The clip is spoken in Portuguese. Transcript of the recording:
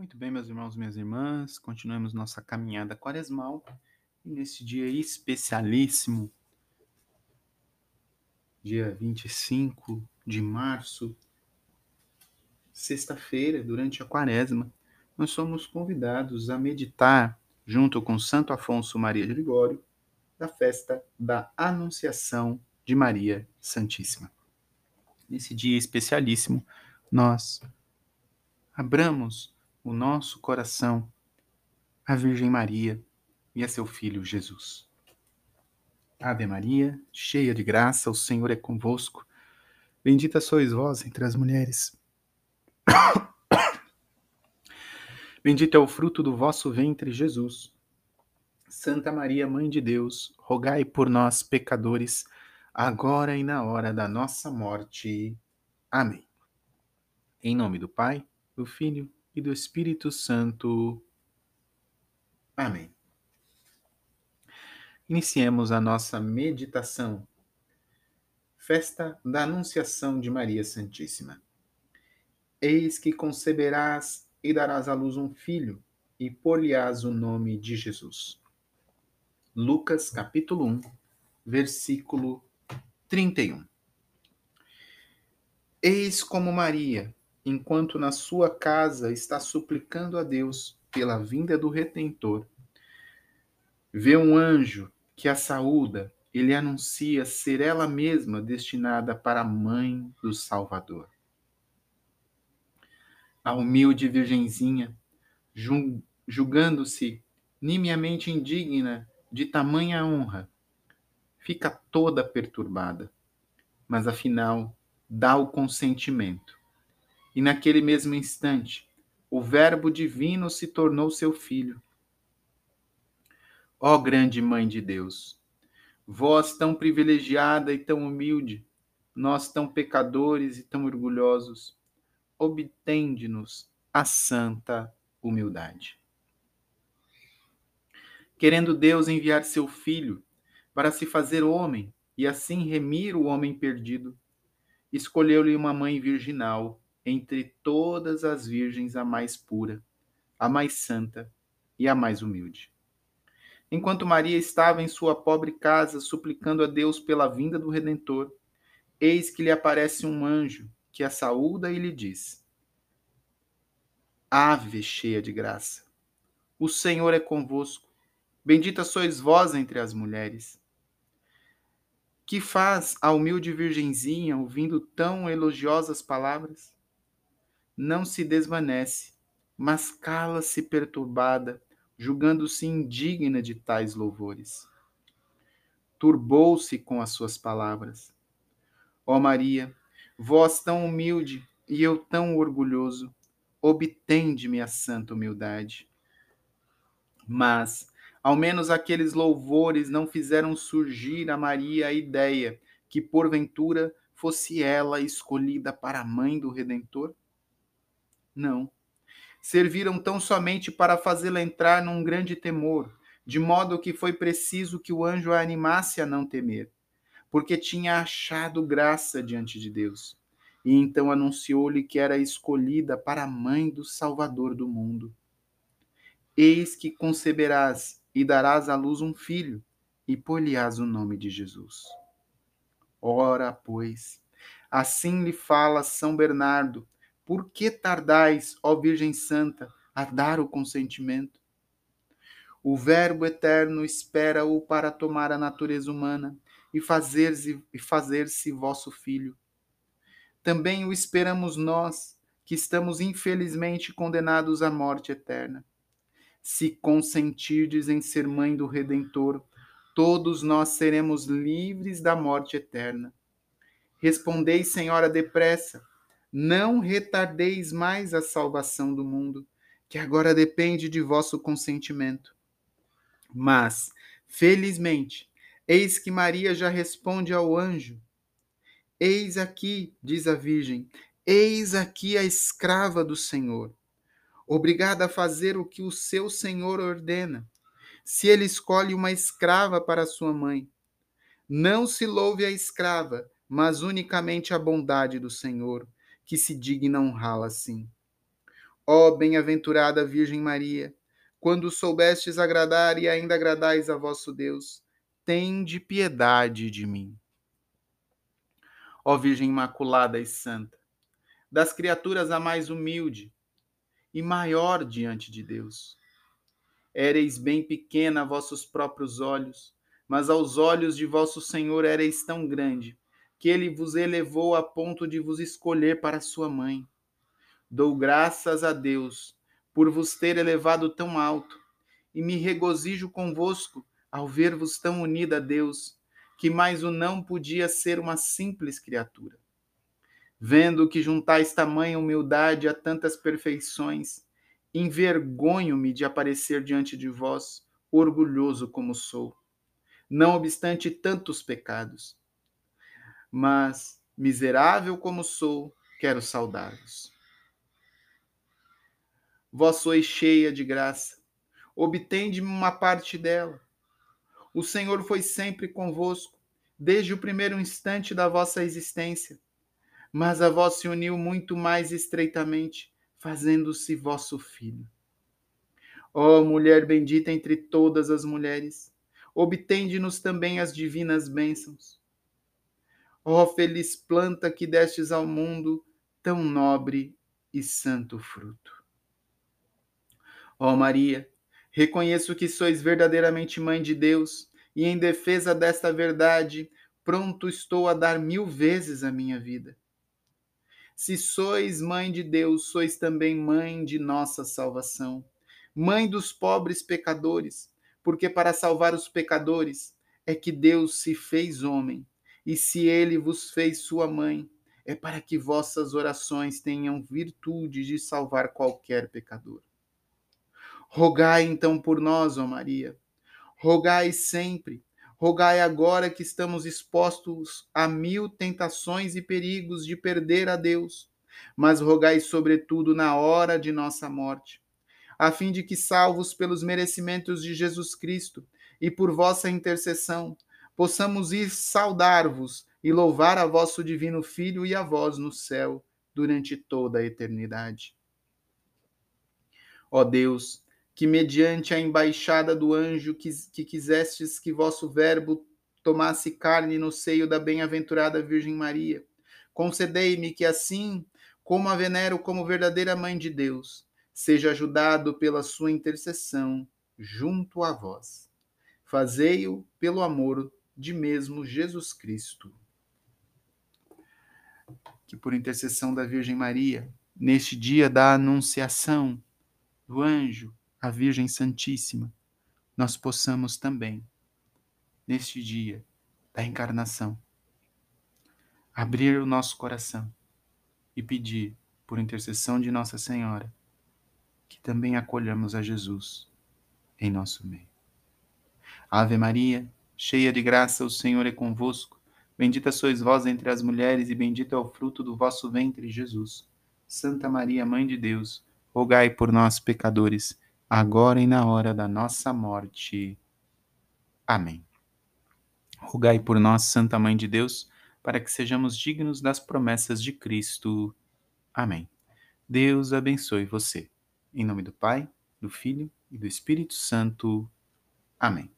Muito bem, meus irmãos, minhas irmãs, continuamos nossa caminhada quaresmal e nesse dia especialíssimo, dia 25 de março, sexta-feira, durante a quaresma, nós somos convidados a meditar, junto com Santo Afonso Maria de Ligório, da festa da Anunciação de Maria Santíssima. Nesse dia especialíssimo, nós abramos o nosso coração à Virgem Maria e a seu Filho Jesus. Ave Maria, cheia de graça, o Senhor é convosco. Bendita sois vós entre as mulheres. Bendito é o fruto do vosso ventre, Jesus. Santa Maria, Mãe de Deus, rogai por nós, pecadores, agora e na hora da nossa morte. Amém. Em nome do Pai, do Filho e do Espírito Santo. Amém. Iniciemos a nossa meditação. Festa da Anunciação de Maria Santíssima. Eis que conceberás e darás à luz um filho, e por-lhe-ás o nome de Jesus. Lucas capítulo 1, versículo 31. Eis como Maria, enquanto na sua casa está suplicando a Deus pela vinda do Redentor, vê um anjo que a saúda e lhe anuncia ser ela mesma destinada para a mãe do Salvador. A humilde virgenzinha, julgando-se nimiamente indigna de tamanha honra, fica toda perturbada, mas afinal dá o consentimento e naquele mesmo instante, o Verbo divino se tornou seu filho. Ó grande Mãe de Deus, vós tão privilegiada e tão humilde, nós tão pecadores e tão orgulhosos, obtende-nos a santa humildade. Querendo Deus enviar seu Filho para se fazer homem e assim remir o homem perdido, escolheu-lhe uma mãe virginal entre todas as virgens a mais pura, a mais santa e a mais humilde. Enquanto Maria estava em sua pobre casa suplicando a Deus pela vinda do Redentor, eis que lhe aparece um anjo que a saúda e lhe diz: Ave cheia de graça, o Senhor é convosco. Bendita sois vós entre as mulheres. Que faz a humilde virgenzinha ouvindo tão elogiosas palavras? Não se desvanece, mas cala-se perturbada, julgando-se indigna de tais louvores. Turbou-se com as suas palavras. Ó Maria, vós tão humilde e eu tão orgulhoso, obtende-me a santa humildade. Mas, ao menos aqueles louvores não fizeram surgir a Maria a ideia que, porventura, fosse ela escolhida para a mãe do Redentor? Não. Serviram tão somente para fazê-la entrar num grande temor, de modo que foi preciso que o anjo a animasse a não temer, porque tinha achado graça diante de Deus. E então anunciou-lhe que era escolhida para a mãe do Salvador do mundo. Eis que conceberás e darás à luz um filho, e por-lhe-ás o nome de Jesus. Ora, pois, assim lhe fala São Bernardo, por que tardais, ó Virgem Santa, a dar o consentimento? O Verbo eterno espera-o para tomar a natureza humana e fazer-se fazer vosso filho. Também o esperamos nós, que estamos infelizmente condenados à morte eterna. Se consentirdes em ser mãe do Redentor, todos nós seremos livres da morte eterna. Respondei, Senhora, depressa não retardeis mais a salvação do mundo, que agora depende de vosso consentimento. Mas, felizmente, eis que Maria já responde ao anjo: Eis aqui, diz a Virgem, eis aqui a escrava do Senhor, obrigada a fazer o que o seu Senhor ordena. Se ele escolhe uma escrava para sua mãe, não se louve a escrava, mas unicamente a bondade do Senhor que se digna honrá-la assim. Ó bem-aventurada Virgem Maria, quando soubestes agradar e ainda agradais a vosso Deus, tende piedade de mim. Ó Virgem Imaculada e Santa, das criaturas a mais humilde e maior diante de Deus. Éreis bem pequena a vossos próprios olhos, mas aos olhos de vosso Senhor éreis tão grande, que ele vos elevou a ponto de vos escolher para sua mãe. Dou graças a Deus por vos ter elevado tão alto, e me regozijo convosco ao ver-vos tão unida a Deus, que mais o não podia ser uma simples criatura. Vendo que juntais tamanha humildade a tantas perfeições, envergonho-me de aparecer diante de vós, orgulhoso como sou, não obstante tantos pecados. Mas, miserável como sou, quero saudar-vos. Vós sois cheia de graça, obtende-me uma parte dela. O Senhor foi sempre convosco, desde o primeiro instante da vossa existência, mas a vós se uniu muito mais estreitamente, fazendo-se vosso filho. Ó oh, mulher bendita entre todas as mulheres, obtende-nos também as divinas bênçãos. Ó feliz planta que destes ao mundo tão nobre e santo fruto. Ó Maria, reconheço que sois verdadeiramente mãe de Deus, e em defesa desta verdade, pronto estou a dar mil vezes a minha vida. Se sois mãe de Deus, sois também mãe de nossa salvação, mãe dos pobres pecadores, porque para salvar os pecadores é que Deus se fez homem, e se ele vos fez sua mãe, é para que vossas orações tenham virtude de salvar qualquer pecador. Rogai então por nós, ó Maria. Rogai sempre. Rogai agora que estamos expostos a mil tentações e perigos de perder a Deus, mas rogai sobretudo na hora de nossa morte, a fim de que, salvos pelos merecimentos de Jesus Cristo e por vossa intercessão, possamos ir saudar-vos e louvar a vosso divino Filho e a vós no céu durante toda a eternidade. Ó Deus, que mediante a embaixada do anjo que, que quisestes que vosso verbo tomasse carne no seio da bem-aventurada Virgem Maria. Concedei-me que assim, como a venero como verdadeira mãe de Deus, seja ajudado pela sua intercessão junto a vós. Fazei-o pelo amor de mesmo Jesus Cristo. Que por intercessão da Virgem Maria, neste dia da anunciação do anjo, a Virgem Santíssima, nós possamos também, neste dia da encarnação, abrir o nosso coração e pedir, por intercessão de Nossa Senhora, que também acolhamos a Jesus em nosso meio. Ave Maria, cheia de graça, o Senhor é convosco. Bendita sois vós entre as mulheres, e bendito é o fruto do vosso ventre, Jesus. Santa Maria, Mãe de Deus, rogai por nós, pecadores agora e na hora da nossa morte. Amém. Rogai por nós, Santa Mãe de Deus, para que sejamos dignos das promessas de Cristo. Amém. Deus abençoe você. Em nome do Pai, do Filho e do Espírito Santo. Amém.